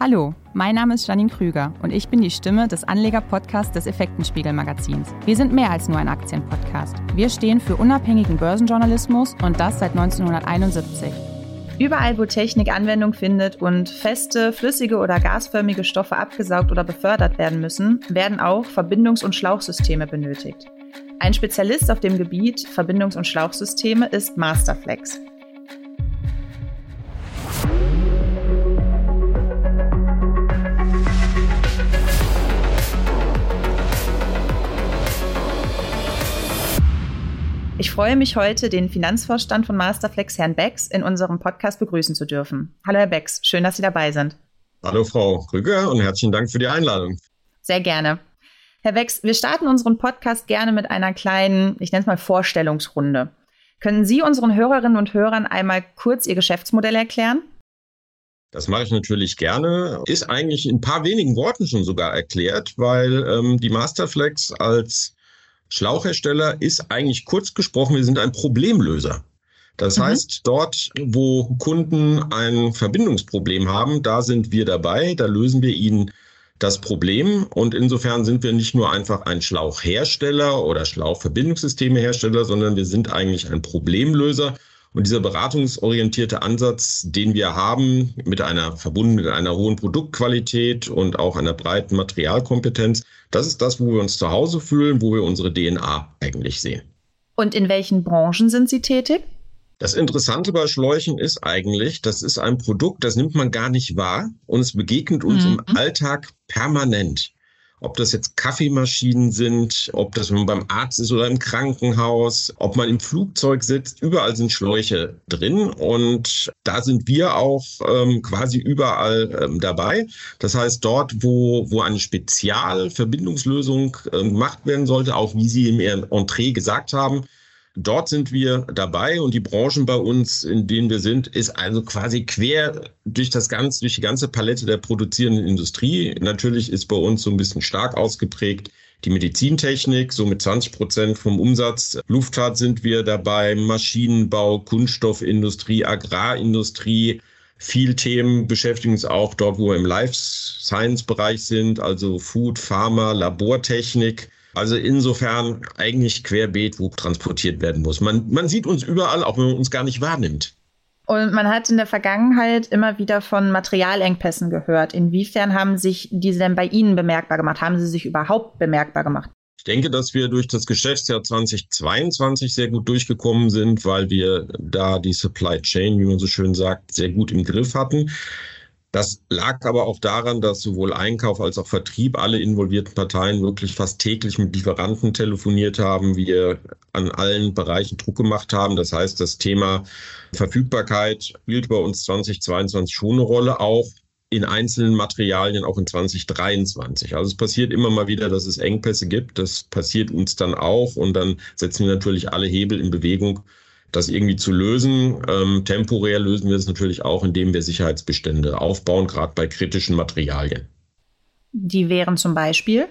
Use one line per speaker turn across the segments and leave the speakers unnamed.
Hallo, mein Name ist Janine Krüger und ich bin die Stimme des Anleger-Podcasts des Effektenspiegel-Magazins. Wir sind mehr als nur ein Aktienpodcast. Wir stehen für unabhängigen Börsenjournalismus und das seit 1971. Überall, wo Technik Anwendung findet und feste, flüssige oder gasförmige Stoffe abgesaugt oder befördert werden müssen, werden auch Verbindungs- und Schlauchsysteme benötigt. Ein Spezialist auf dem Gebiet Verbindungs- und Schlauchsysteme ist Masterflex. Freue mich heute, den Finanzvorstand von Masterflex, Herrn Becks, in unserem Podcast begrüßen zu dürfen. Hallo, Herr Becks, schön, dass Sie dabei sind.
Hallo, Frau Krüger, und herzlichen Dank für die Einladung.
Sehr gerne. Herr Becks, wir starten unseren Podcast gerne mit einer kleinen, ich nenne es mal Vorstellungsrunde. Können Sie unseren Hörerinnen und Hörern einmal kurz Ihr Geschäftsmodell erklären?
Das mache ich natürlich gerne. Ist eigentlich in ein paar wenigen Worten schon sogar erklärt, weil ähm, die Masterflex als Schlauchhersteller ist eigentlich kurz gesprochen, wir sind ein Problemlöser. Das mhm. heißt, dort, wo Kunden ein Verbindungsproblem haben, da sind wir dabei, da lösen wir ihnen das Problem. Und insofern sind wir nicht nur einfach ein Schlauchhersteller oder Schlauchverbindungssystemehersteller, sondern wir sind eigentlich ein Problemlöser. Und dieser beratungsorientierte Ansatz, den wir haben, mit einer verbunden mit einer hohen Produktqualität und auch einer breiten Materialkompetenz, das ist das, wo wir uns zu Hause fühlen, wo wir unsere DNA eigentlich sehen.
Und in welchen Branchen sind Sie tätig?
Das Interessante bei Schläuchen ist eigentlich, das ist ein Produkt, das nimmt man gar nicht wahr und es begegnet uns mhm. im Alltag permanent ob das jetzt Kaffeemaschinen sind, ob das man beim Arzt ist oder im Krankenhaus, ob man im Flugzeug sitzt, überall sind Schläuche drin und da sind wir auch ähm, quasi überall ähm, dabei. Das heißt, dort, wo, wo eine Spezialverbindungslösung ähm, gemacht werden sollte, auch wie Sie im Entree gesagt haben, Dort sind wir dabei und die Branchen bei uns, in denen wir sind, ist also quasi quer durch das ganze, durch die ganze Palette der produzierenden Industrie. Natürlich ist bei uns so ein bisschen stark ausgeprägt die Medizintechnik, so mit 20 Prozent vom Umsatz. Luftfahrt sind wir dabei, Maschinenbau, Kunststoffindustrie, Agrarindustrie. Viel Themen beschäftigen uns auch dort, wo wir im Life Science Bereich sind, also Food, Pharma, Labortechnik. Also insofern eigentlich querbeet, wo transportiert werden muss. Man, man sieht uns überall, auch wenn man uns gar nicht wahrnimmt.
Und man hat in der Vergangenheit immer wieder von Materialengpässen gehört. Inwiefern haben sich diese denn bei Ihnen bemerkbar gemacht? Haben sie sich überhaupt bemerkbar gemacht?
Ich denke, dass wir durch das Geschäftsjahr 2022 sehr gut durchgekommen sind, weil wir da die Supply Chain, wie man so schön sagt, sehr gut im Griff hatten. Das lag aber auch daran, dass sowohl Einkauf als auch Vertrieb alle involvierten Parteien wirklich fast täglich mit Lieferanten telefoniert haben, wir an allen Bereichen Druck gemacht haben. Das heißt, das Thema Verfügbarkeit spielt bei uns 2022 schon eine Rolle, auch in einzelnen Materialien, auch in 2023. Also es passiert immer mal wieder, dass es Engpässe gibt. Das passiert uns dann auch und dann setzen wir natürlich alle Hebel in Bewegung, das irgendwie zu lösen. Ähm, temporär lösen wir es natürlich auch, indem wir Sicherheitsbestände aufbauen, gerade bei kritischen Materialien.
Die wären zum Beispiel?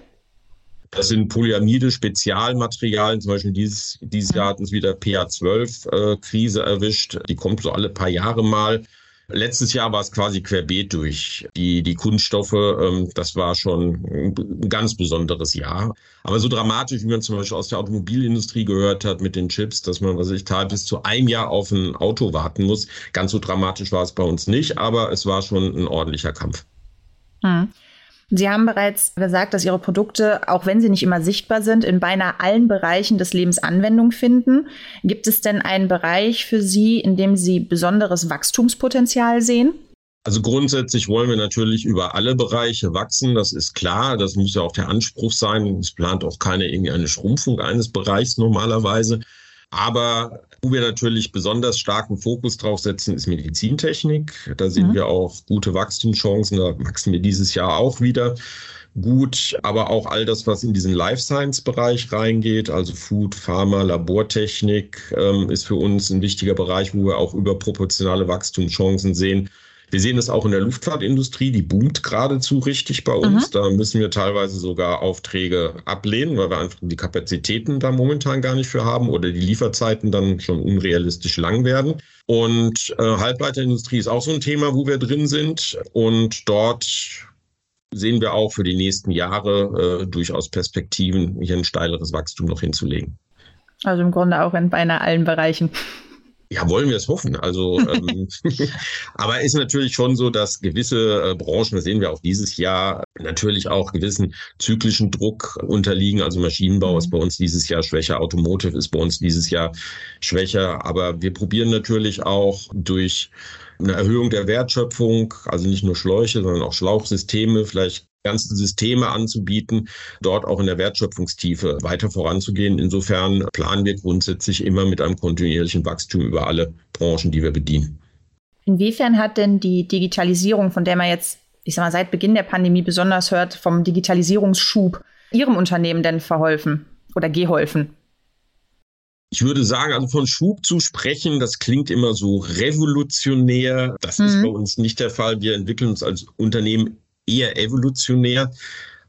Das sind Polyamide, Spezialmaterialien. Zum Beispiel dieses, dieses Jahr hat uns wieder PA12-Krise äh, erwischt. Die kommt so alle paar Jahre mal. Letztes Jahr war es quasi querbeet durch die, die Kunststoffe. Ähm, das war schon ein ganz besonderes Jahr. Aber so dramatisch, wie man zum Beispiel aus der Automobilindustrie gehört hat mit den Chips, dass man, was ich teil bis zu einem Jahr auf ein Auto warten muss. Ganz so dramatisch war es bei uns nicht, aber es war schon ein ordentlicher Kampf.
Hm. Sie haben bereits gesagt, dass Ihre Produkte, auch wenn sie nicht immer sichtbar sind, in beinahe allen Bereichen des Lebens Anwendung finden. Gibt es denn einen Bereich für Sie, in dem Sie besonderes Wachstumspotenzial sehen?
Also grundsätzlich wollen wir natürlich über alle Bereiche wachsen, das ist klar, das muss ja auch der Anspruch sein. Es plant auch keine irgendeine Schrumpfung eines Bereichs normalerweise. Aber wo wir natürlich besonders starken Fokus drauf setzen, ist Medizintechnik. Da sehen mhm. wir auch gute Wachstumschancen. Da wachsen wir dieses Jahr auch wieder gut, aber auch all das, was in diesen Life Science Bereich reingeht, also Food, Pharma, Labortechnik, ähm, ist für uns ein wichtiger Bereich, wo wir auch überproportionale Wachstumschancen sehen. Wir sehen es auch in der Luftfahrtindustrie, die boomt geradezu richtig bei uns. Mhm. Da müssen wir teilweise sogar Aufträge ablehnen, weil wir einfach die Kapazitäten da momentan gar nicht für haben oder die Lieferzeiten dann schon unrealistisch lang werden. Und äh, Halbleiterindustrie ist auch so ein Thema, wo wir drin sind. Und dort sehen wir auch für die nächsten Jahre äh, durchaus Perspektiven, hier ein steileres Wachstum noch hinzulegen.
Also im Grunde auch in beinahe allen Bereichen.
Ja, wollen wir es hoffen. Also, ähm, aber ist natürlich schon so, dass gewisse äh, Branchen, das sehen wir auch dieses Jahr, natürlich auch gewissen zyklischen Druck unterliegen. Also Maschinenbau ist mhm. bei uns dieses Jahr schwächer, Automotive ist bei uns dieses Jahr schwächer. Aber wir probieren natürlich auch durch eine Erhöhung der Wertschöpfung, also nicht nur Schläuche, sondern auch Schlauchsysteme, vielleicht ganze Systeme anzubieten, dort auch in der Wertschöpfungstiefe weiter voranzugehen. Insofern planen wir grundsätzlich immer mit einem kontinuierlichen Wachstum über alle Branchen, die wir bedienen.
Inwiefern hat denn die Digitalisierung, von der man jetzt, ich sag mal, seit Beginn der Pandemie besonders hört, vom Digitalisierungsschub Ihrem Unternehmen denn verholfen oder geholfen?
Ich würde sagen, also von Schub zu sprechen, das klingt immer so revolutionär. Das mhm. ist bei uns nicht der Fall. Wir entwickeln uns als Unternehmen eher evolutionär.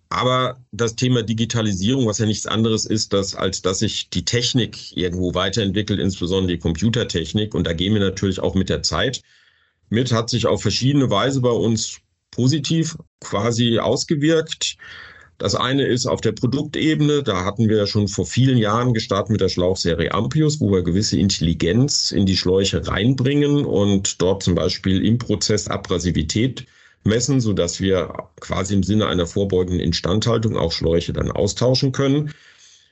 Aber das Thema Digitalisierung, was ja nichts anderes ist, dass, als dass sich die Technik irgendwo weiterentwickelt, insbesondere die Computertechnik. Und da gehen wir natürlich auch mit der Zeit mit, hat sich auf verschiedene Weise bei uns positiv quasi ausgewirkt. Das eine ist auf der Produktebene. Da hatten wir schon vor vielen Jahren gestartet mit der Schlauchserie Ampius, wo wir gewisse Intelligenz in die Schläuche reinbringen und dort zum Beispiel im Prozess Abrasivität messen, so dass wir quasi im Sinne einer vorbeugenden Instandhaltung auch Schläuche dann austauschen können.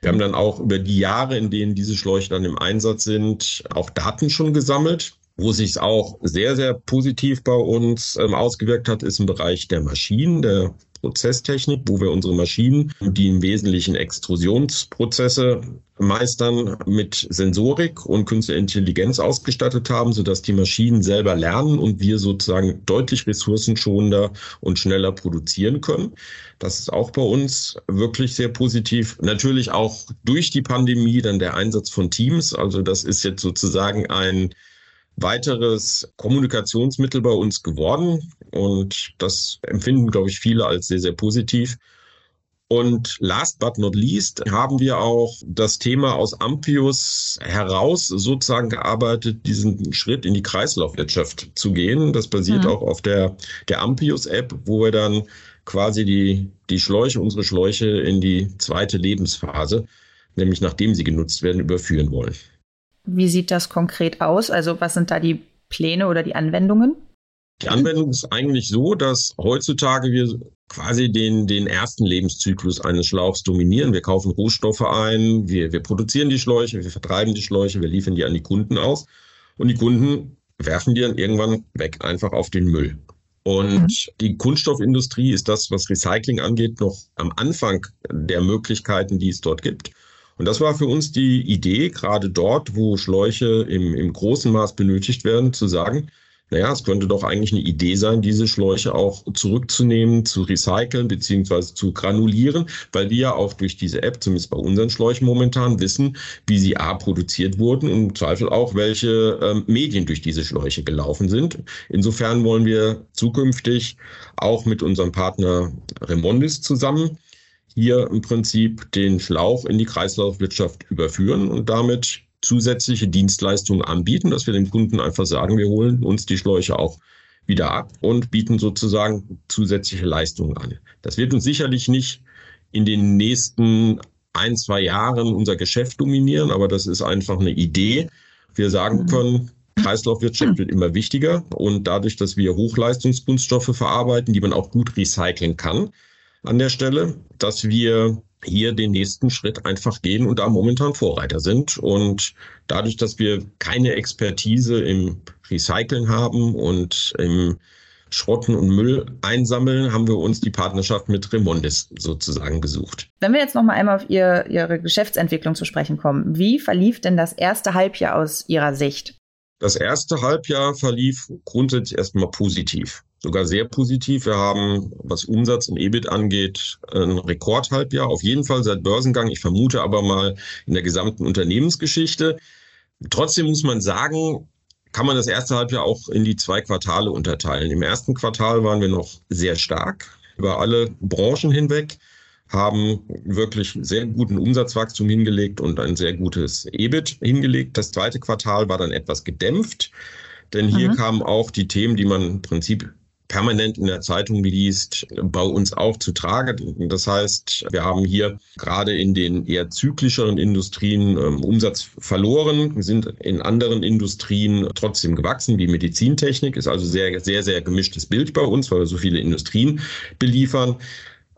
Wir haben dann auch über die Jahre, in denen diese Schläuche dann im Einsatz sind, auch Daten schon gesammelt. Wo sich auch sehr, sehr positiv bei uns ähm, ausgewirkt hat, ist im Bereich der Maschinen, der Prozesstechnik, wo wir unsere Maschinen, die im Wesentlichen Extrusionsprozesse meistern, mit Sensorik und künstlicher Intelligenz ausgestattet haben, sodass die Maschinen selber lernen und wir sozusagen deutlich ressourcenschonender und schneller produzieren können. Das ist auch bei uns wirklich sehr positiv. Natürlich auch durch die Pandemie dann der Einsatz von Teams. Also das ist jetzt sozusagen ein weiteres Kommunikationsmittel bei uns geworden. Und das empfinden, glaube ich, viele als sehr, sehr positiv. Und last but not least haben wir auch das Thema aus Ampius heraus sozusagen gearbeitet, diesen Schritt in die Kreislaufwirtschaft zu gehen. Das basiert mhm. auch auf der, der Ampius-App, wo wir dann quasi die, die Schläuche, unsere Schläuche in die zweite Lebensphase, nämlich nachdem sie genutzt werden, überführen wollen.
Wie sieht das konkret aus? Also was sind da die Pläne oder die Anwendungen?
Die Anwendung ist eigentlich so, dass heutzutage wir quasi den, den ersten Lebenszyklus eines Schlauchs dominieren. Wir kaufen Rohstoffe ein, wir, wir produzieren die Schläuche, wir vertreiben die Schläuche, wir liefern die an die Kunden aus und die Kunden werfen die dann irgendwann weg, einfach auf den Müll. Und mhm. die Kunststoffindustrie ist das, was Recycling angeht, noch am Anfang der Möglichkeiten, die es dort gibt. Und das war für uns die Idee, gerade dort, wo Schläuche im, im großen Maß benötigt werden, zu sagen, naja, es könnte doch eigentlich eine Idee sein, diese Schläuche auch zurückzunehmen, zu recyceln beziehungsweise zu granulieren, weil wir ja auch durch diese App, zumindest bei unseren Schläuchen momentan, wissen, wie sie A produziert wurden und im Zweifel auch, welche ähm, Medien durch diese Schläuche gelaufen sind. Insofern wollen wir zukünftig auch mit unserem Partner Remondis zusammen hier im Prinzip den Schlauch in die Kreislaufwirtschaft überführen und damit zusätzliche Dienstleistungen anbieten, dass wir dem Kunden einfach sagen, wir holen uns die Schläuche auch wieder ab und bieten sozusagen zusätzliche Leistungen an. Das wird uns sicherlich nicht in den nächsten ein, zwei Jahren unser Geschäft dominieren, aber das ist einfach eine Idee. Wir sagen können, Kreislaufwirtschaft wird immer wichtiger und dadurch, dass wir Hochleistungskunststoffe verarbeiten, die man auch gut recyceln kann, an der Stelle, dass wir hier den nächsten Schritt einfach gehen und da momentan Vorreiter sind. Und dadurch, dass wir keine Expertise im Recyceln haben und im Schrotten und Müll einsammeln, haben wir uns die Partnerschaft mit Remondis sozusagen gesucht.
Wenn wir jetzt noch mal einmal auf Ihr, Ihre Geschäftsentwicklung zu sprechen kommen, wie verlief denn das erste Halbjahr aus Ihrer Sicht?
Das erste Halbjahr verlief grundsätzlich erstmal positiv sogar sehr positiv. Wir haben, was Umsatz und EBIT angeht, ein Rekordhalbjahr. Auf jeden Fall seit Börsengang. Ich vermute aber mal in der gesamten Unternehmensgeschichte. Trotzdem muss man sagen, kann man das erste Halbjahr auch in die zwei Quartale unterteilen. Im ersten Quartal waren wir noch sehr stark über alle Branchen hinweg, haben wirklich sehr guten Umsatzwachstum hingelegt und ein sehr gutes EBIT hingelegt. Das zweite Quartal war dann etwas gedämpft, denn hier mhm. kamen auch die Themen, die man im Prinzip permanent in der Zeitung liest, bei uns auch zu Trage. Das heißt, wir haben hier gerade in den eher zyklischeren Industrien ähm, Umsatz verloren, sind in anderen Industrien trotzdem gewachsen, wie Medizintechnik, ist also sehr, sehr, sehr gemischtes Bild bei uns, weil wir so viele Industrien beliefern.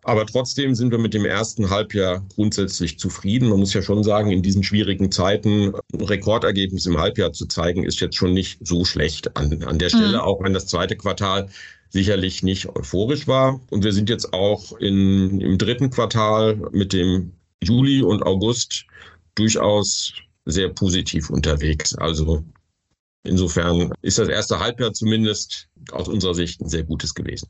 Aber trotzdem sind wir mit dem ersten Halbjahr grundsätzlich zufrieden. Man muss ja schon sagen, in diesen schwierigen Zeiten ein Rekordergebnis im Halbjahr zu zeigen, ist jetzt schon nicht so schlecht an, an der Stelle, mhm. auch wenn das zweite Quartal sicherlich nicht euphorisch war. Und wir sind jetzt auch in, im dritten Quartal mit dem Juli und August durchaus sehr positiv unterwegs. Also insofern ist das erste Halbjahr zumindest aus unserer Sicht ein sehr gutes gewesen.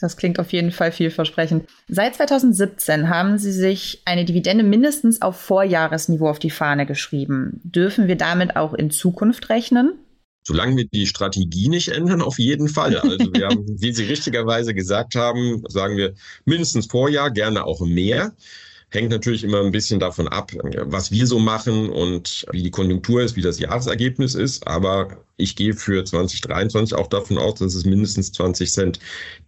Das klingt auf jeden Fall vielversprechend. Seit 2017 haben Sie sich eine Dividende mindestens auf Vorjahresniveau auf die Fahne geschrieben. Dürfen wir damit auch in Zukunft rechnen?
Solange wir die Strategie nicht ändern, auf jeden Fall. Also wir haben, wie Sie richtigerweise gesagt haben, sagen wir mindestens Vorjahr, gerne auch mehr. Hängt natürlich immer ein bisschen davon ab, was wir so machen und wie die Konjunktur ist, wie das Jahresergebnis ist. Aber ich gehe für 2023 auch davon aus, dass es mindestens 20 Cent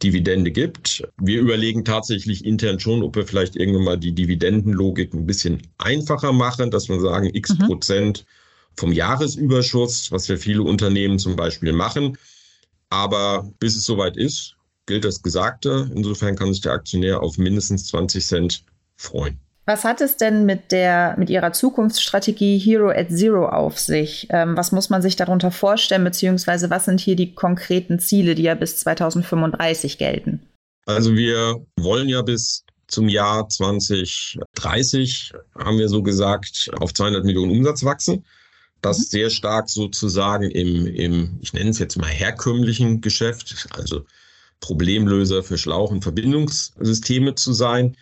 Dividende gibt. Wir überlegen tatsächlich intern schon, ob wir vielleicht irgendwann mal die Dividendenlogik ein bisschen einfacher machen, dass wir sagen, x mhm. Prozent vom Jahresüberschuss, was ja viele Unternehmen zum Beispiel machen. Aber bis es soweit ist, gilt das Gesagte. Insofern kann sich der Aktionär auf mindestens 20 Cent freuen.
Was hat es denn mit der, mit Ihrer Zukunftsstrategie Hero at Zero auf sich? Ähm, was muss man sich darunter vorstellen, beziehungsweise was sind hier die konkreten Ziele, die ja bis 2035 gelten?
Also wir wollen ja bis zum Jahr 2030, haben wir so gesagt, auf 200 Millionen Umsatz wachsen das mhm. sehr stark sozusagen im, im, ich nenne es jetzt mal herkömmlichen Geschäft, also Problemlöser für Schlauch- und Verbindungssysteme zu sein.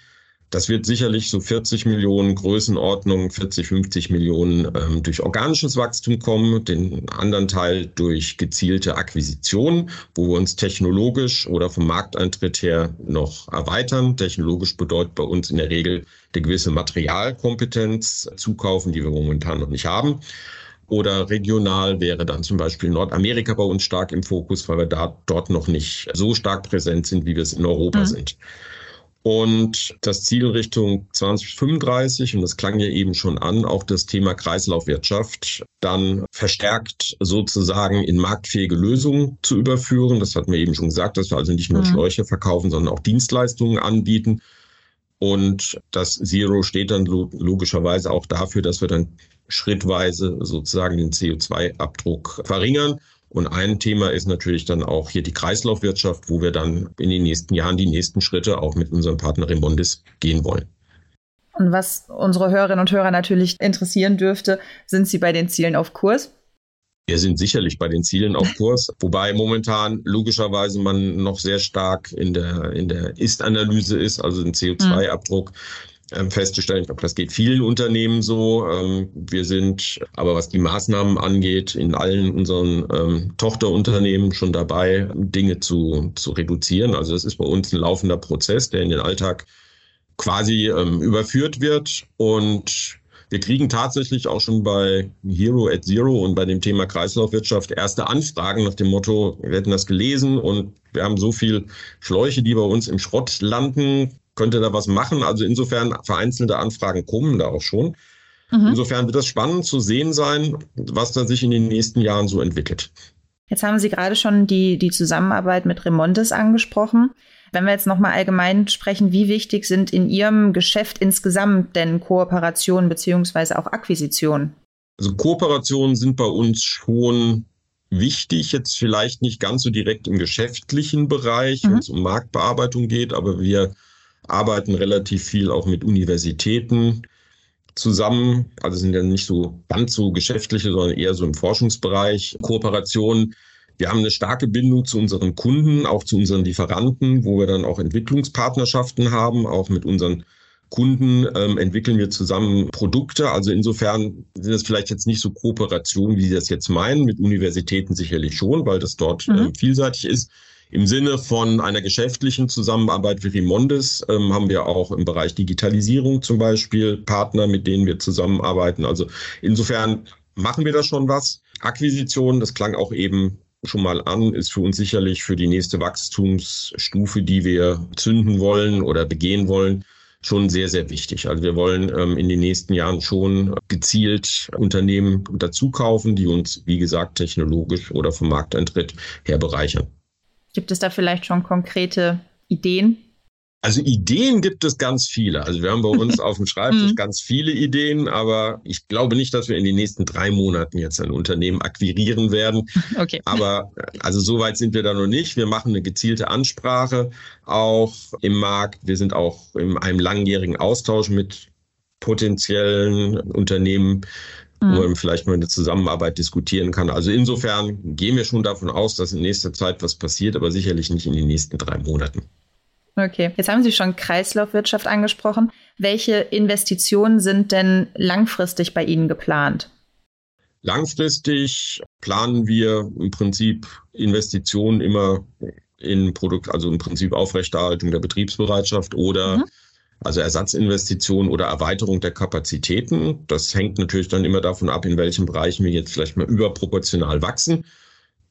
Das wird sicherlich so 40 Millionen Größenordnung, 40, 50 Millionen ähm, durch organisches Wachstum kommen, den anderen Teil durch gezielte Akquisitionen, wo wir uns technologisch oder vom Markteintritt her noch erweitern. Technologisch bedeutet bei uns in der Regel eine gewisse Materialkompetenz zukaufen, die wir momentan noch nicht haben. Oder regional wäre dann zum Beispiel Nordamerika bei uns stark im Fokus, weil wir da dort noch nicht so stark präsent sind, wie wir es in Europa mhm. sind. Und das Ziel Richtung 2035, und das klang ja eben schon an, auch das Thema Kreislaufwirtschaft dann verstärkt sozusagen in marktfähige Lösungen zu überführen. Das hatten wir eben schon gesagt, dass wir also nicht nur mhm. Schläuche verkaufen, sondern auch Dienstleistungen anbieten. Und das Zero steht dann logischerweise auch dafür, dass wir dann schrittweise sozusagen den CO2-Abdruck verringern. Und ein Thema ist natürlich dann auch hier die Kreislaufwirtschaft, wo wir dann in den nächsten Jahren die nächsten Schritte auch mit unserem Partner Remondis gehen wollen.
Und was unsere Hörerinnen und Hörer natürlich interessieren dürfte, sind Sie bei den Zielen auf Kurs?
Wir sind sicherlich bei den Zielen auf Kurs, wobei momentan logischerweise man noch sehr stark in der, in der Ist-Analyse ist, also den CO2-Abdruck. Ähm, festzustellen. Ich glaube, das geht vielen Unternehmen so. Ähm, wir sind aber, was die Maßnahmen angeht, in allen unseren ähm, Tochterunternehmen schon dabei, Dinge zu, zu reduzieren. Also das ist bei uns ein laufender Prozess, der in den Alltag quasi überführt wird. Und wir kriegen tatsächlich auch schon bei Hero at Zero und bei dem Thema Kreislaufwirtschaft erste Anfragen nach dem Motto, wir hätten das gelesen und wir haben so viel Schläuche, die bei uns im Schrott landen könnte da was machen. Also insofern vereinzelte Anfragen kommen da auch schon. Mhm. Insofern wird das spannend zu sehen sein, was da sich in den nächsten Jahren so entwickelt.
Jetzt haben Sie gerade schon die, die Zusammenarbeit mit Remontes angesprochen. Wenn wir jetzt nochmal allgemein sprechen, wie wichtig sind in Ihrem Geschäft insgesamt denn Kooperationen beziehungsweise auch Akquisitionen?
Also Kooperationen sind bei uns schon wichtig, jetzt vielleicht nicht ganz so direkt im geschäftlichen Bereich, mhm. wenn es um Marktbearbeitung geht, aber wir arbeiten relativ viel auch mit Universitäten zusammen. Also sind ja nicht so ganz so geschäftliche, sondern eher so im Forschungsbereich Kooperationen. Wir haben eine starke Bindung zu unseren Kunden, auch zu unseren Lieferanten, wo wir dann auch Entwicklungspartnerschaften haben, auch mit unseren Kunden ähm, entwickeln wir zusammen Produkte. Also insofern sind das vielleicht jetzt nicht so Kooperationen, wie Sie das jetzt meinen, mit Universitäten sicherlich schon, weil das dort mhm. ähm, vielseitig ist. Im Sinne von einer geschäftlichen Zusammenarbeit wie Rimondes ähm, haben wir auch im Bereich Digitalisierung zum Beispiel Partner, mit denen wir zusammenarbeiten. Also insofern machen wir da schon was. Akquisition, das klang auch eben schon mal an, ist für uns sicherlich für die nächste Wachstumsstufe, die wir zünden wollen oder begehen wollen, schon sehr, sehr wichtig. Also wir wollen ähm, in den nächsten Jahren schon gezielt Unternehmen dazukaufen, die uns, wie gesagt, technologisch oder vom Markteintritt her bereichern.
Gibt es da vielleicht schon konkrete Ideen?
Also Ideen gibt es ganz viele. Also wir haben bei uns auf dem Schreibtisch mhm. ganz viele Ideen, aber ich glaube nicht, dass wir in den nächsten drei Monaten jetzt ein Unternehmen akquirieren werden. Okay. Aber also so weit sind wir da noch nicht. Wir machen eine gezielte Ansprache auch im Markt. Wir sind auch in einem langjährigen Austausch mit potenziellen Unternehmen, mhm. wo man vielleicht mal eine Zusammenarbeit diskutieren kann. Also insofern gehen wir schon davon aus, dass in nächster Zeit was passiert, aber sicherlich nicht in den nächsten drei Monaten.
Okay, jetzt haben Sie schon Kreislaufwirtschaft angesprochen. Welche Investitionen sind denn langfristig bei Ihnen geplant?
Langfristig planen wir im Prinzip Investitionen immer in Produkt, also im Prinzip Aufrechterhaltung der Betriebsbereitschaft oder mhm. Also Ersatzinvestitionen oder Erweiterung der Kapazitäten. Das hängt natürlich dann immer davon ab, in welchen Bereichen wir jetzt vielleicht mal überproportional wachsen.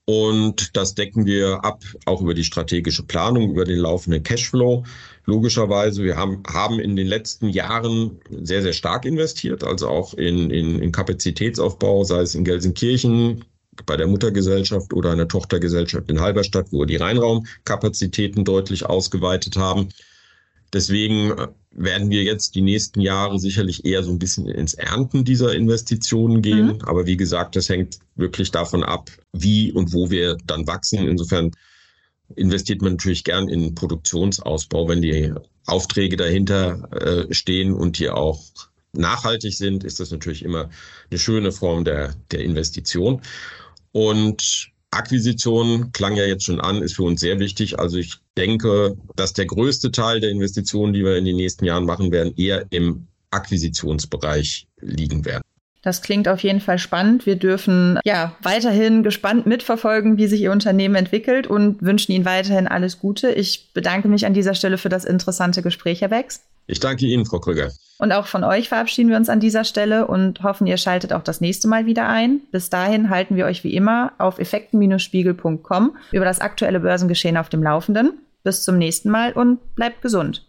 Und das decken wir ab, auch über die strategische Planung, über den laufenden Cashflow. Logischerweise, wir haben, haben in den letzten Jahren sehr, sehr stark investiert, also auch in, in, in Kapazitätsaufbau, sei es in Gelsenkirchen, bei der Muttergesellschaft oder einer Tochtergesellschaft in Halberstadt, wo wir die Reinraumkapazitäten deutlich ausgeweitet haben. Deswegen werden wir jetzt die nächsten Jahre sicherlich eher so ein bisschen ins Ernten dieser Investitionen gehen. Mhm. Aber wie gesagt, das hängt wirklich davon ab, wie und wo wir dann wachsen. Insofern investiert man natürlich gern in Produktionsausbau, wenn die Aufträge dahinter äh, stehen und die auch nachhaltig sind, ist das natürlich immer eine schöne Form der, der Investition. Und Akquisition klang ja jetzt schon an, ist für uns sehr wichtig. Also ich denke, dass der größte Teil der Investitionen, die wir in den nächsten Jahren machen werden, eher im Akquisitionsbereich liegen werden.
Das klingt auf jeden Fall spannend. Wir dürfen ja weiterhin gespannt mitverfolgen, wie sich Ihr Unternehmen entwickelt und wünschen Ihnen weiterhin alles Gute. Ich bedanke mich an dieser Stelle für das interessante Gespräch, Herr Becks.
Ich danke Ihnen, Frau Krüger.
Und auch von euch verabschieden wir uns an dieser Stelle und hoffen, ihr schaltet auch das nächste Mal wieder ein. Bis dahin halten wir euch wie immer auf effekten-spiegel.com über das aktuelle Börsengeschehen auf dem Laufenden. Bis zum nächsten Mal und bleibt gesund.